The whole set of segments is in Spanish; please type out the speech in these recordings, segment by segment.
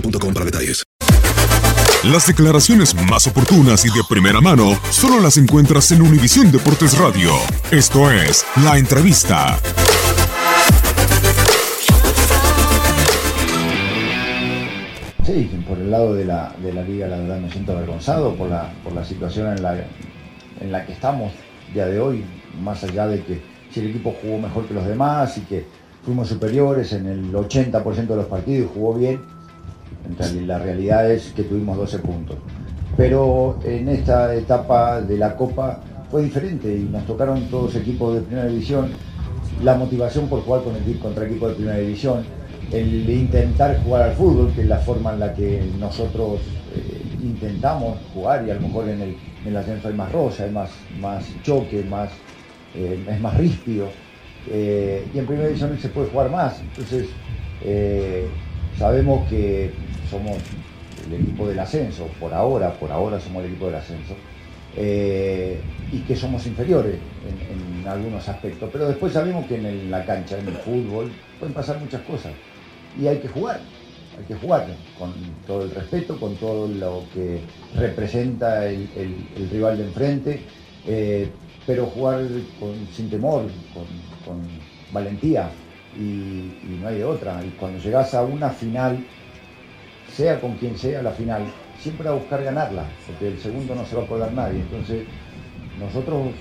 para detalles. Las declaraciones más oportunas y de primera mano solo las encuentras en Univisión Deportes Radio. Esto es La Entrevista. Sí, por el lado de la, de la liga la verdad me siento avergonzado por la, por la situación en la, en la que estamos día de hoy, más allá de que si el equipo jugó mejor que los demás y que fuimos superiores en el 80% de los partidos y jugó bien, la realidad es que tuvimos 12 puntos. Pero en esta etapa de la Copa fue diferente y nos tocaron todos equipos de primera división. La motivación por jugar con el, contra equipos de primera división, el intentar jugar al fútbol, que es la forma en la que nosotros eh, intentamos jugar y a lo mejor en el, en ascenso hay más rosa, hay más, más choque, más, eh, es más ríspido. Eh, y en primera división se puede jugar más. Entonces, sabemos que somos el equipo del ascenso, por ahora, por ahora somos el equipo del ascenso, eh, y que somos inferiores en, algunos aspectos, pero después sabemos que en la cancha, en el fútbol, pueden pasar muchas cosas, y hay que jugar, hay que jugar con todo el respeto, con todo lo que representa el, rival de enfrente, eh, pero jugar sin temor, con, valentía, y, y, no hay de otra. Y cuando llegas a una final sea con quien sea la final, siempre a buscar ganarla, porque el segundo no se va a acordar nadie. Entonces, nosotros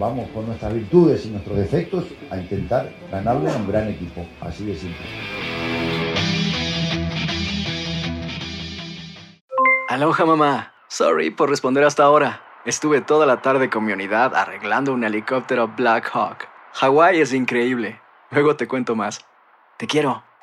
vamos con nuestras virtudes y nuestros defectos a intentar ganarle a un gran equipo, así de simple. Aloha mamá, sorry por responder hasta ahora. Estuve toda la tarde con mi unidad arreglando un helicóptero Black Hawk. Hawái es increíble. Luego te cuento más. Te quiero.